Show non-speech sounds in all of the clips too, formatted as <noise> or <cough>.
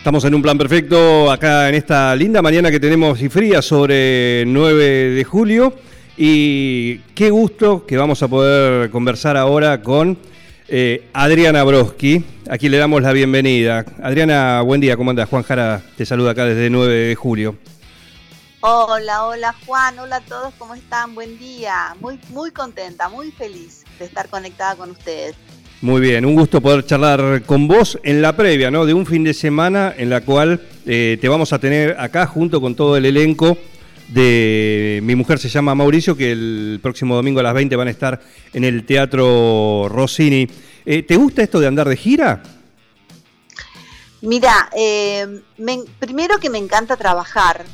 Estamos en un plan perfecto acá en esta linda mañana que tenemos y fría sobre 9 de julio. Y qué gusto que vamos a poder conversar ahora con eh, Adriana Broski. Aquí le damos la bienvenida. Adriana, buen día, ¿cómo andas? Juan Jara te saluda acá desde 9 de julio. Hola, hola Juan, hola a todos, ¿cómo están? Buen día. Muy, muy contenta, muy feliz de estar conectada con ustedes. Muy bien, un gusto poder charlar con vos en la previa, ¿no? De un fin de semana en la cual eh, te vamos a tener acá junto con todo el elenco de Mi Mujer se llama Mauricio, que el próximo domingo a las 20 van a estar en el Teatro Rossini. Eh, ¿Te gusta esto de andar de gira? Mira, eh, primero que me encanta trabajar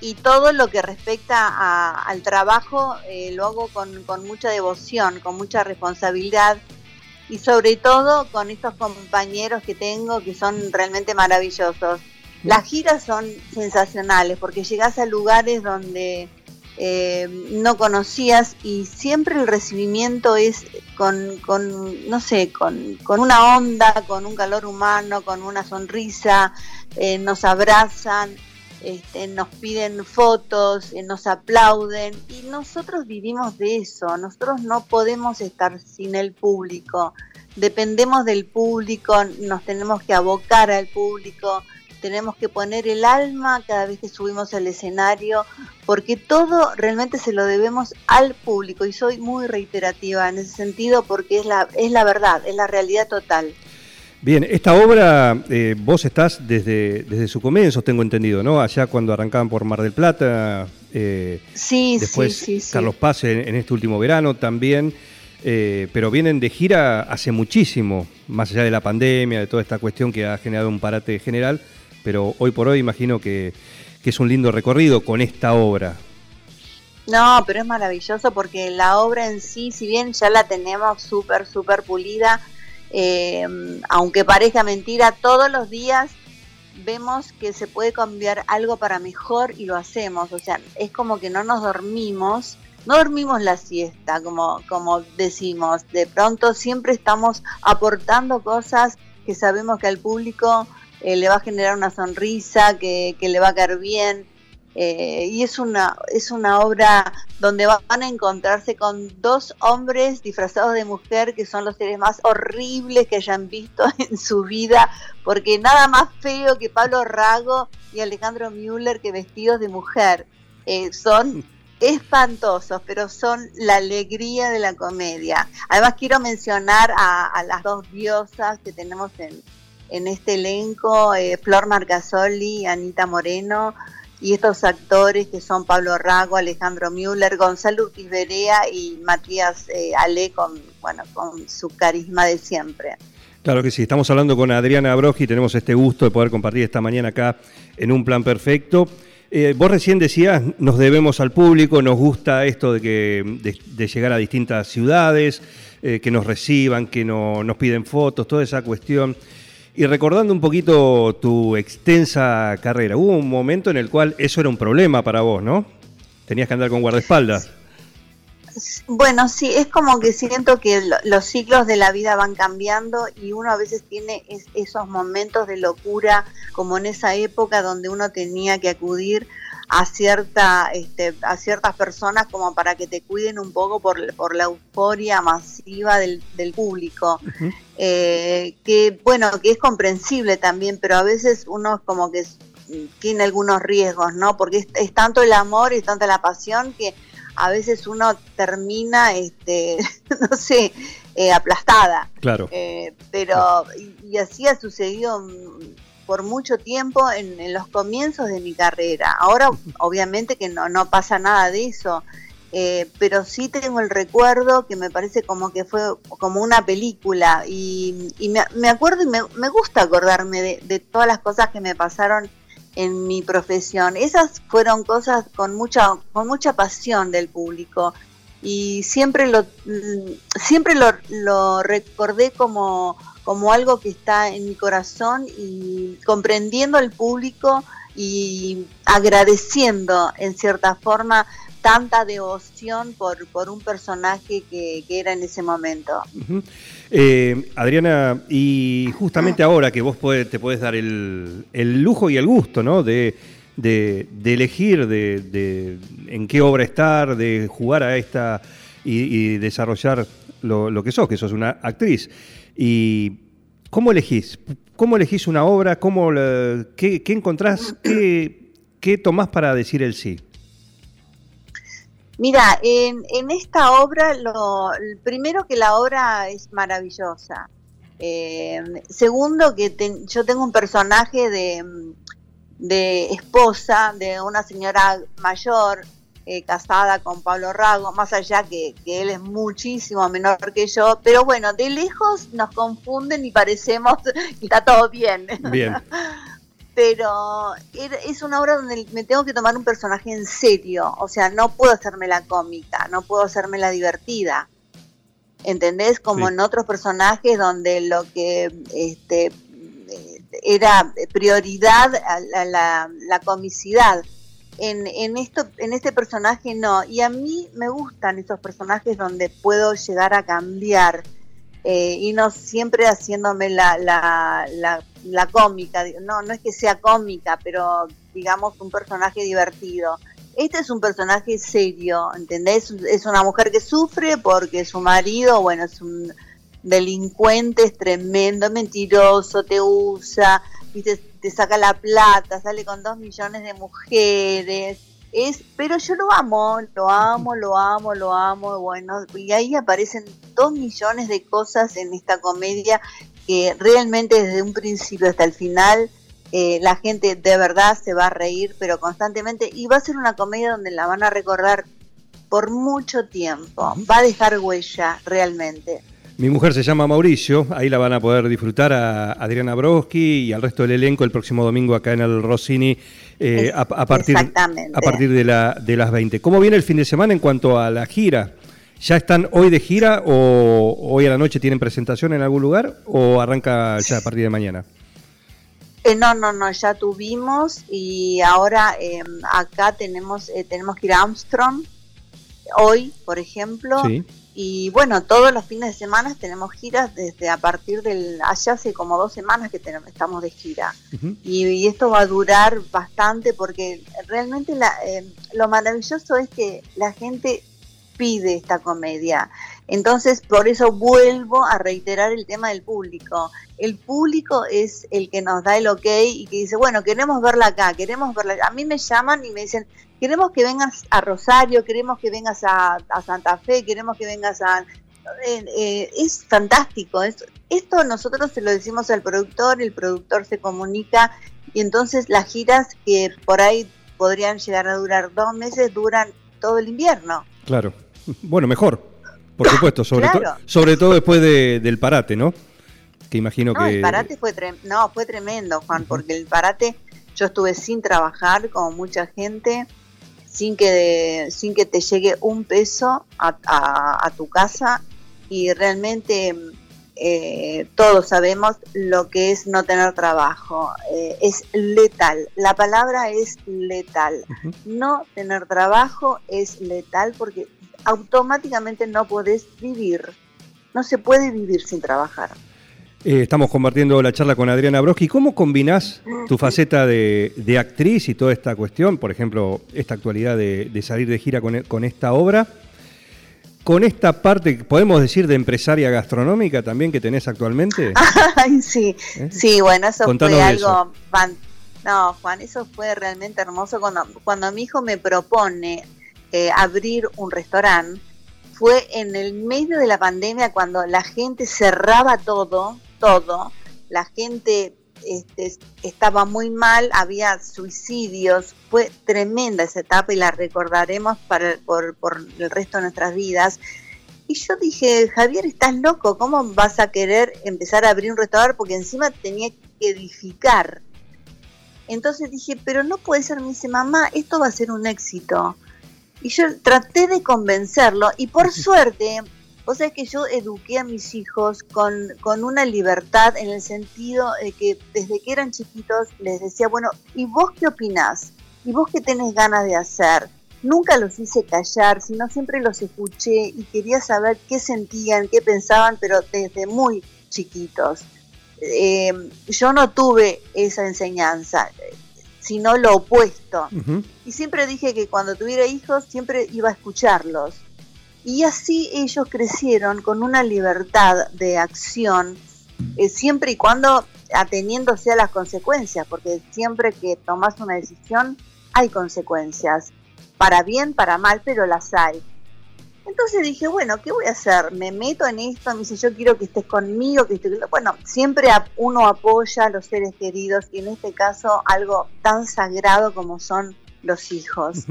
y todo lo que respecta al trabajo lo hago con mucha devoción, con mucha responsabilidad y sobre todo con estos compañeros que tengo que son realmente maravillosos. Las giras son sensacionales porque llegas a lugares donde eh, no conocías y siempre el recibimiento es con, con no sé, con, con, una onda, con un calor humano, con una sonrisa, eh, nos abrazan, este, nos piden fotos, eh, nos aplauden y nosotros vivimos de eso, nosotros no podemos estar sin el público, dependemos del público, nos tenemos que abocar al público, tenemos que poner el alma cada vez que subimos al escenario, porque todo realmente se lo debemos al público y soy muy reiterativa en ese sentido porque es la, es la verdad, es la realidad total. Bien, esta obra, eh, vos estás desde, desde su comienzo, tengo entendido, ¿no? Allá cuando arrancaban por Mar del Plata. Eh, sí, después sí, sí, Carlos Paz en, este último verano también. Eh, pero vienen de gira hace muchísimo, más allá de la pandemia, de toda esta cuestión que ha generado un parate general. Pero hoy por hoy imagino que, que es un lindo recorrido con esta obra. No, pero es maravilloso porque la obra en sí, si bien ya la tenemos súper, súper pulida, eh, aunque parezca mentira, todos los días vemos que se puede cambiar algo para mejor y lo hacemos. O sea, es como que no nos dormimos, no dormimos la siesta, como, como decimos. De pronto siempre estamos aportando cosas que sabemos que al público eh, le va a generar una sonrisa, que, que le va a caer bien. Eh, y es una, es una obra donde van a encontrarse con dos hombres disfrazados de mujer que son los seres más horribles que hayan visto <laughs> en su vida, porque nada más feo que Pablo Rago y Alejandro Müller que vestidos de mujer. Eh, son <laughs> espantosos, pero son la alegría de la comedia. Además quiero mencionar a, las dos diosas que tenemos en, en este elenco, eh, Flor Marcasoli y Anita Moreno, y estos actores que son Pablo Rago, Alejandro Müller, Gonzalo Quisberea y Matías eh, Ale con, bueno, con su carisma de siempre. Claro que sí, estamos hablando con Adriana Brogi, tenemos este gusto de poder compartir esta mañana acá en un plan perfecto. Eh, vos recién decías, nos debemos al público, nos gusta esto de, que, de, llegar a distintas ciudades, eh, que nos reciban, que no, nos piden fotos, toda esa cuestión. Y recordando un poquito tu extensa carrera, hubo un momento en el cual eso era un problema para vos, ¿no? Tenías que andar con guardaespaldas. Bueno, sí, es como que siento que los ciclos de la vida van cambiando y uno a veces tiene esos momentos de locura, como en esa época donde uno tenía que acudir a cierta este, a ciertas personas como para que te cuiden un poco por, la euforia masiva del, público. Eh, que bueno que es comprensible también pero a veces uno como que tiene algunos riesgos no porque es, tanto el amor y tanta la pasión que a veces uno termina este <laughs> no sé eh, aplastada. Claro. Eh, pero y así ha sucedido por mucho tiempo en, los comienzos de mi carrera. Ahora obviamente que no, no pasa nada de eso, eh, pero sí tengo el recuerdo que me parece como que fue como una película y, me, acuerdo y me, gusta acordarme de, todas las cosas que me pasaron en mi profesión. Esas fueron cosas con mucha, con mucha pasión del público y siempre lo, mm, siempre lo, lo recordé como, como algo que está en mi corazón y comprendiendo al público y agradeciendo en cierta forma tanta devoción por, por un personaje que, que era en ese momento. Eh, Adriana, y justamente <clears throat> ahora que vos podés- te puedes dar el, el lujo y el gusto, ¿no? De, de- de elegir de, de en qué obra estar, de jugar a esta y, y desarrollar lo, lo que sos, que sos una actriz. ¿Y cómo elegís? ¿Cómo elegís una obra? ¿Cómo la- qué, encontrás? ¿Qué, ¿Qué tomás para decir el sí? Mira, en, esta obra, lo, primero que la obra es maravillosa. Eh, segundo, que yo tengo un personaje de, de esposa de una señora mayor eh, casada con Pablo Rago, más allá que, que él es muchísimo menor que yo, pero bueno, de lejos nos confunden y parecemos <laughs> que está todo bien. Bien. <laughs> pero era- es una obra donde me tengo que tomar un personaje en serio, o sea, no puedo hacerme la cómica, no puedo hacerme la divertida. ¿Entendés? Como Sí. en otros personajes donde lo que este, eh, era prioridad a la, la- la comicidad. En, en, esto, en este personaje no. Y a mí me gustan esos personajes donde puedo llegar a cambiar eh, y no siempre haciéndome la, la, la, la cómica. No, no es que sea cómica, pero digamos un personaje divertido. Este es un personaje serio, ¿entendés? Es una mujer que sufre porque su marido, bueno, es un delincuente, es tremendo, mentiroso, te usa, ¿viste? Te saca la plata, sale con dos millones de mujeres. Es, pero yo lo amo, lo amo, lo amo, lo amo, bueno, y ahí aparecen dos millones de cosas en esta comedia que realmente desde un principio hasta el final eh, la gente de verdad se va a reír, pero constantemente, y va a ser una comedia donde la van a recordar por mucho tiempo, va a dejar huella realmente. Mi mujer se llama Mauricio, ahí la van a poder disfrutar a Adriana Broski y al resto del elenco el próximo domingo acá en el Rossini eh, a, a partir, a partir de, la, de las 20. ¿Cómo viene el fin de semana en cuanto a la gira? ¿Ya están hoy de gira o hoy a la noche tienen presentación en algún lugar o arranca ya a partir de mañana? Eh, no, no, no, ya tuvimos y ahora eh, acá tenemos eh, tenemos que ir a Armstrong hoy, por ejemplo, Sí. Y bueno, todos los fines de semana tenemos giras desde a partir del allá hace como dos semanas que tenemos, estamos de gira y, y esto va a durar bastante porque realmente la, eh, lo maravilloso es que la gente pide esta comedia. Entonces, por eso vuelvo a reiterar el tema del público. El público es el que nos da el ok y que dice, bueno, queremos verla acá, queremos verla. A mí me llaman y me dicen, queremos que vengas a Rosario, queremos que vengas a, Santa Fe, queremos que vengas a... Eh, eh, es fantástico. es- esto nosotros se lo decimos al productor, el productor se comunica y entonces las giras que por ahí podrían llegar a durar dos meses duran todo el invierno. Claro. Bueno, mejor, por supuesto, sobre, to- Claro. sobre todo después de- del parate, ¿no? Que imagino No, que... el parate fue trem- no, fue tremendo, Juan, porque el parate yo estuve sin trabajar como mucha gente, sin que sin que te llegue un peso a, a- a tu casa y realmente eh, todos sabemos lo que es no tener trabajo. Eh, es letal. La palabra es letal. No tener trabajo es letal porque automáticamente no podés vivir. No se puede vivir sin trabajar. Eh, estamos compartiendo la charla con Adriana Broski. ¿Cómo combinás tu faceta de, de actriz y toda esta cuestión, por ejemplo, esta actualidad de, de salir de gira con, con esta obra, con esta parte, podemos decir, de empresaria gastronómica también que tenés actualmente? <laughs> Ay, sí, ¿Eh? sí, bueno, eso Contanos fue algo No, Juan, eso fue realmente hermoso cuando, cuando mi hijo me propone eh, abrir un restaurante. Fue en el medio de la pandemia cuando la gente cerraba todo, todo. La gente este, estaba muy mal, había suicidios. Fue tremenda esa etapa y la recordaremos para, por, por el resto de nuestras vidas. Y yo dije, Javier, estás loco, ¿cómo vas a querer empezar a abrir un restaurante? Porque encima tenía que edificar. Entonces dije, pero no puede ser, me dice, mamá, esto va a ser un éxito. Y yo traté de convencerlo y por suerte, vos sabés que yo eduqué a mis hijos con, con una libertad en el sentido de que desde que eran chiquitos les decía, bueno, ¿y vos qué opinás? ¿Y vos qué tenés ganas de hacer? Nunca los hice callar, sino siempre los escuché y quería saber qué sentían, qué pensaban, pero desde muy chiquitos. Eh, yo no tuve esa enseñanza, sino lo opuesto. Y siempre dije que cuando tuviera hijos siempre iba a escucharlos. Y así ellos crecieron con una libertad de acción, eh, siempre y cuando ateniéndose a las consecuencias, porque siempre que tomas una decisión hay consecuencias, para bien, para mal, pero las hay. Entonces dije, bueno, ¿qué voy a hacer? Me meto en esto, me dice, yo quiero que estés conmigo, que estés... Bueno, siempre uno apoya a los seres queridos y en este caso algo tan sagrado como son los hijos.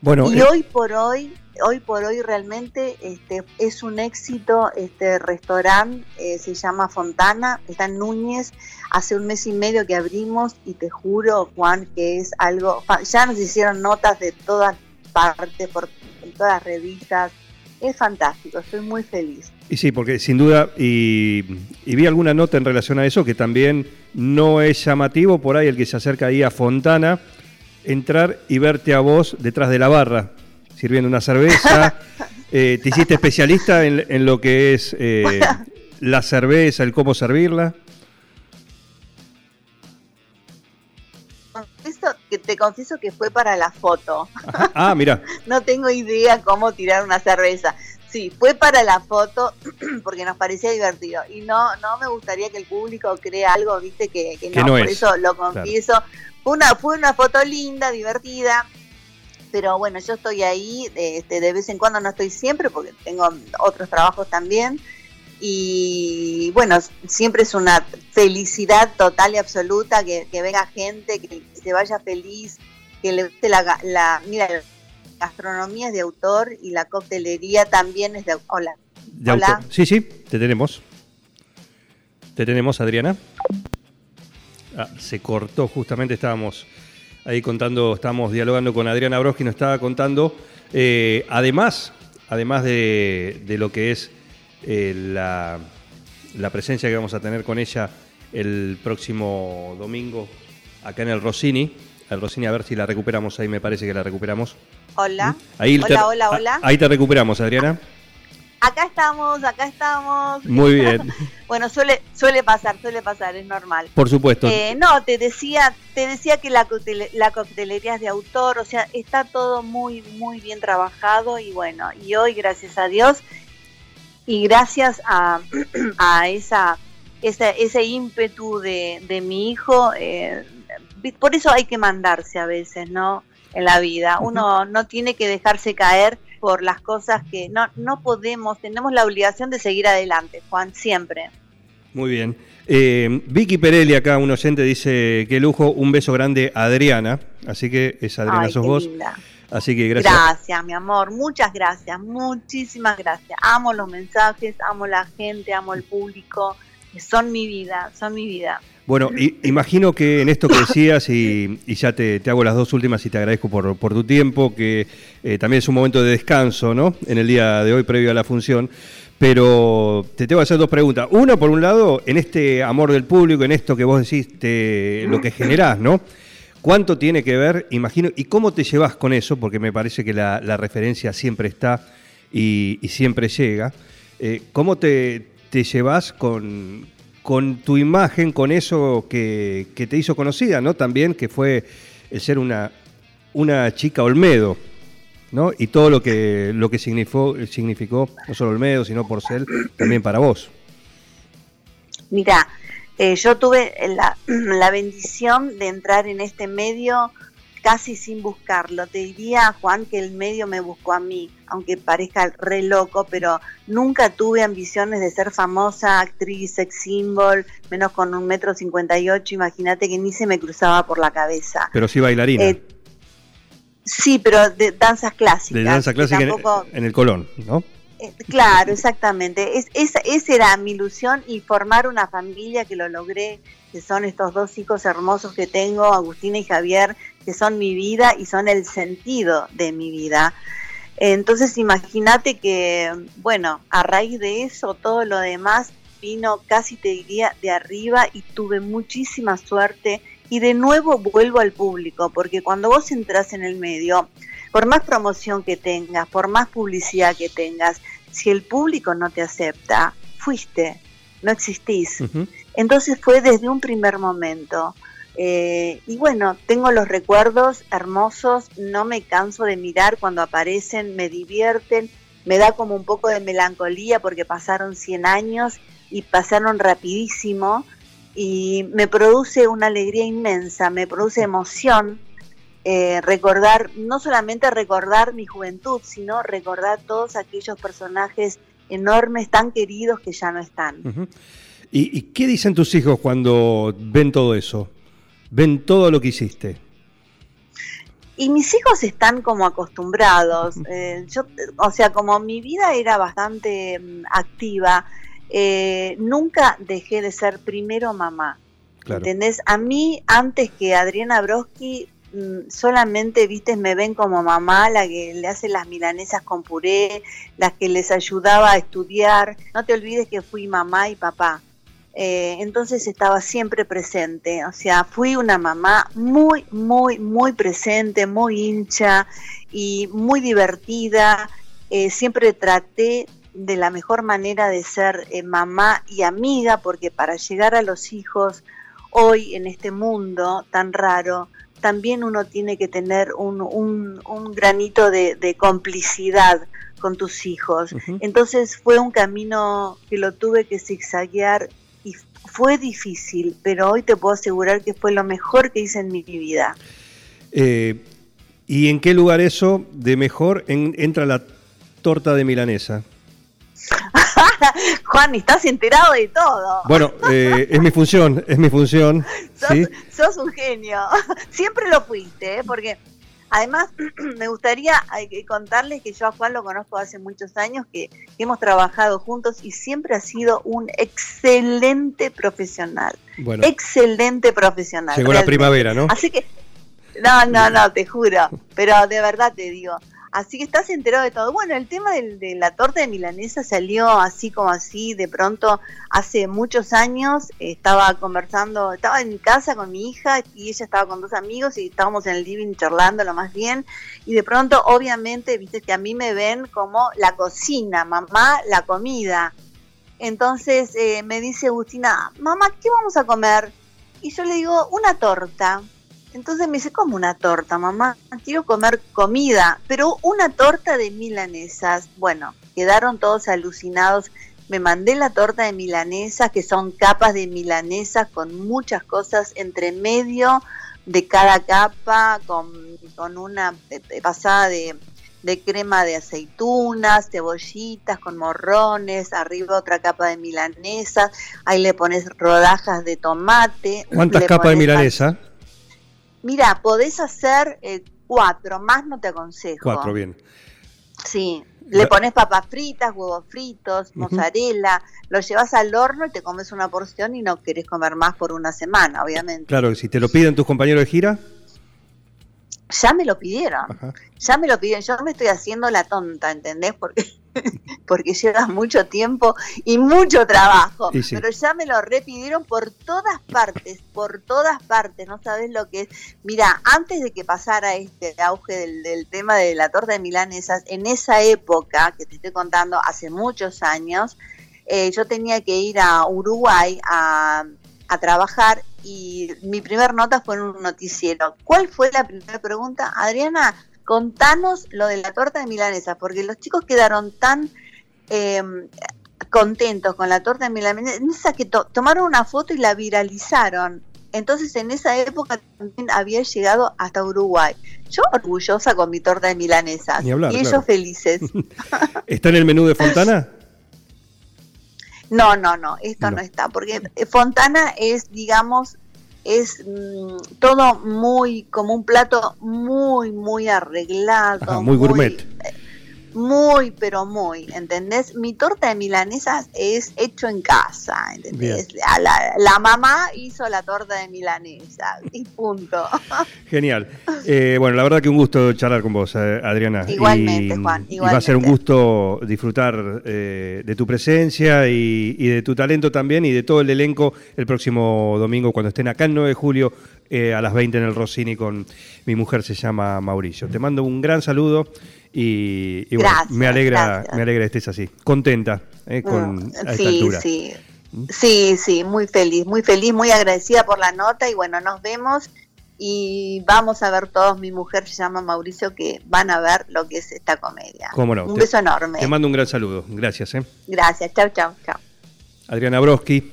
Bueno, y eh, hoy por hoy, hoy por hoy realmente este, es un éxito este restaurante, eh, se llama Fontana, está en Núñez, hace un mes y medio que abrimos y te juro, Juan, que es algo, ya nos hicieron notas de todas partes, por todas las revistas. Es fantástico, estoy muy feliz. Y sí, porque sin duda, y, vi alguna nota en relación a eso, que también no es llamativo por ahí el que se acerca ahí a Fontana, entrar y verte a vos detrás de la barra, sirviendo una cerveza. <laughs> Eh, ¿Te hiciste especialista en, lo que es eh, <laughs> la cerveza, el cómo servirla? Te confieso que fue para la foto. Ah, mira. <laughs> no tengo idea cómo tirar una cerveza. Sí, fue para la foto <clears throat> porque nos parecía divertido y no no me gustaría que el público crea algo, viste que, no, por eso lo confieso. Fue una fue una foto linda, divertida, pero bueno, yo estoy ahí, este, de vez en cuando no estoy siempre porque tengo otros trabajos también y bueno, siempre es una felicidad total y absoluta que, venga gente, que se vaya feliz, que le guste la, la, mira, la gastronomía es de autor y la coctelería también es de, hola. De Hola. Sí, sí, te tenemos. Te tenemos, Adriana. Ah, se cortó, justamente estábamos ahí contando, estábamos dialogando con Adriana Broski, nos estaba contando, eh, además, además de, de lo que es eh, la, presencia que vamos a tener con ella el próximo domingo acá en el Rossini. El Rossini, a ver si la recuperamos ahí, me parece que la recuperamos. Hola. ¿Mm? Ahí hola, hola, hola. Ahí te recuperamos, Adriana. Acá estamos, acá estamos. Muy bien. <laughs> bueno, suele, suele pasar, suele pasar, es normal. Por supuesto. Eh, no, te decía, te decía que la, la coctelería es de autor, o sea, está todo muy, muy bien trabajado y bueno, y hoy, gracias a Dios, y gracias a, <clears throat> esa, ese ímpetu de, mi hijo, eh, por eso hay que mandarse a veces, ¿no? En la vida. Uno no tiene que dejarse caer por las cosas que no, no podemos, tenemos la obligación de seguir adelante, Juan, siempre. Muy bien. Eh, Vicky Perelli, acá un oyente, dice que lujo, un beso grande a Adriana. Así que es Adriana, sos vos. Así que gracias. Gracias, mi amor, muchas gracias, muchísimas gracias. Amo los mensajes, amo la gente, amo el público, son mi vida, son mi vida. Bueno, imagino que en esto que <laughs> decías, y, ya te, hago las dos últimas y te agradezco por, tu tiempo, que eh, también es un momento de descanso, ¿no? En el día de hoy, previo a la función. Pero te tengo que hacer dos preguntas. Una, por un lado, en este amor del público, en esto que vos decís, lo que generás, ¿no? ¿Cuánto tiene que ver, imagino, y cómo te llevas con eso? Porque me parece que la, referencia siempre está y, siempre llega. Eh, ¿Cómo te, te llevas con, tu imagen, con eso que, te hizo conocida, ¿no? También que fue el ser una, una chica Olmedo, ¿no? Y todo lo que, lo que significó, significó, no solo Olmedo, sino por ser también para vos. Mira, eh, yo tuve <clears throat> la, bendición de entrar en este medio casi sin buscarlo. Te diría, Juan, que el medio me buscó a mí, aunque parezca re loco, pero nunca tuve ambiciones de ser famosa, actriz, sex symbol, menos con un metro cincuenta y ocho, imagínate que ni se me cruzaba por la cabeza. Pero sí bailarina. Eh, sí, pero de danzas clásicas. De danza clásica en el Colón, ¿no? Eh, claro, exactamente. Es, esa, era mi ilusión y formar una familia que lo logré que son estos dos hijos hermosos que tengo, Agustina y Javier, que son mi vida y son el sentido de mi vida. Entonces imagínate que, bueno, a raíz de eso, todo lo demás vino casi te diría de arriba y tuve muchísima suerte y de nuevo vuelvo al público, porque cuando vos entras en el medio, por más promoción que tengas, por más publicidad que tengas, si el público no te acepta, fuiste, no existís. Entonces fue desde un primer momento. Eh, y bueno, tengo los recuerdos hermosos, no me canso de mirar cuando aparecen, me divierten, me da como un poco de melancolía porque pasaron 100 años y pasaron rapidísimo y me produce una alegría inmensa, me produce emoción eh, recordar, no solamente recordar mi juventud, sino recordar todos aquellos personajes enormes, tan queridos que ya no están. ¿Y, qué dicen tus hijos cuando ven todo eso? ¿Ven todo lo que hiciste? Y mis hijos están como acostumbrados. <laughs> Eh, yo, o sea, como mi vida era bastante mm, activa, eh, nunca dejé de ser primero mamá. ¿Entendés? A mí, antes que Adriana Broski, mm, solamente, viste, me ven como mamá, la que le hace las milanesas con puré, la que les ayudaba a estudiar. No te olvides que fui mamá y papá. Eh, entonces estaba siempre presente, o sea, fui una mamá muy, muy, muy presente, muy hincha y muy divertida. Eh, siempre traté de la mejor manera de ser eh, mamá y amiga, porque para llegar a los hijos hoy en este mundo tan raro, también uno tiene que tener un, un, granito de, complicidad con tus hijos. Entonces fue un camino que lo tuve que zigzaguear fue difícil, pero hoy te puedo asegurar que fue lo mejor que hice en mi vida. Eh, ¿Y en qué lugar eso de mejor entra la torta de milanesa? <laughs> Juan, estás enterado de todo. Bueno, eh, es mi función, es mi función. <laughs> Sos, un genio. <laughs> Siempre lo fuiste, ¿eh? porque además <clears throat> me gustaría contarles que yo a Juan lo conozco hace muchos años, que, hemos trabajado juntos y siempre ha sido un excelente profesional. Bueno, excelente profesional. Llegó la primavera, ¿no? Así que, no, no, no, te juro, pero de verdad te digo, Así que estás enterado de todo. Bueno, el tema de la torta de milanesa salió así como así, de pronto, hace muchos años, estaba conversando, estaba en casa con mi hija y ella estaba con dos amigos y estábamos en el living charlando lo más bien y de pronto, obviamente, viste que a mí me ven como la cocina, mamá, la comida. Entonces eh, me dice Agustina, mamá, ¿qué vamos a comer? Y yo le digo, una torta. Entonces me dice, ¿cómo una torta, mamá? Quiero comer comida, pero una torta de milanesas. Bueno, quedaron todos alucinados. Me mandé la torta de milanesas, que son capas de milanesas con muchas cosas entre medio de cada capa, con, una pasada de, de crema de aceitunas, cebollitas con morrones, arriba otra capa de milanesa, ahí le pones rodajas de tomate. ¿Cuántas capas de milanesa? Mira, podés hacer eh, cuatro, más no te aconsejo. Cuatro, bien. Sí, le pones papas fritas, huevos fritos, mozzarella, lo llevas al horno y te comes una porción y no querés comer más por una semana, obviamente. Claro, si te lo piden tus compañeros de gira. Ya me lo pidieron, ya me lo pidieron, yo me estoy haciendo la tonta, ¿entendés? Porque <laughs> porque lleva mucho tiempo y mucho trabajo. Pero ya me lo repidieron por todas partes, por todas partes, no sabes lo que es. Mira, antes de que pasara este auge del, tema de la torta de milanesas, en esa época que te estoy contando, hace muchos años, eh, yo tenía que ir a Uruguay a, a trabajar y mi primer nota fue en un noticiero. ¿Cuál fue la primera pregunta? Adriana, contanos lo de la torta de milanesa, porque los chicos quedaron tan eh, contentos con la torta de milanesa que tomaron una foto y la viralizaron. Entonces en esa época también había llegado hasta Uruguay. Yo orgullosa con mi torta de milanesa y ellos felices. <laughs> ¿Está en el menú de Fontana? No, no, no, esto no está, porque Fontana es, digamos, es mm, todo muy, como un plato muy, muy arreglado. muy gourmet. Eh, muy, pero muy, ¿entendés? Mi torta de milanesas es hecho en casa, ¿entendés? La, la, mamá hizo la torta de milanesas y punto. <laughs> Genial. Eh, bueno, la verdad que un gusto charlar con vos, eh, Adriana. Igualmente, Juan. Igualmente. Y va a ser un gusto disfrutar eh, de tu presencia y, y, de tu talento también y de todo el elenco el próximo domingo cuando estén acá el 9 de julio a las 20 en el Rossini con mi mujer, se llama Mauricio. Te mando un gran saludo. Y, bueno, me alegra, me alegra que estés así, contenta eh, con mm, a esta sí, altura. Sí. sí, sí, muy feliz, muy feliz, muy agradecida por la nota y bueno, nos vemos y vamos a ver todos, mi mujer se llama Mauricio, que van a ver lo que es esta comedia. ¿Cómo no? Un beso enorme. Te mando un gran saludo, gracias. ¿eh? Gracias, chao, chao, chao. Adriana Broski,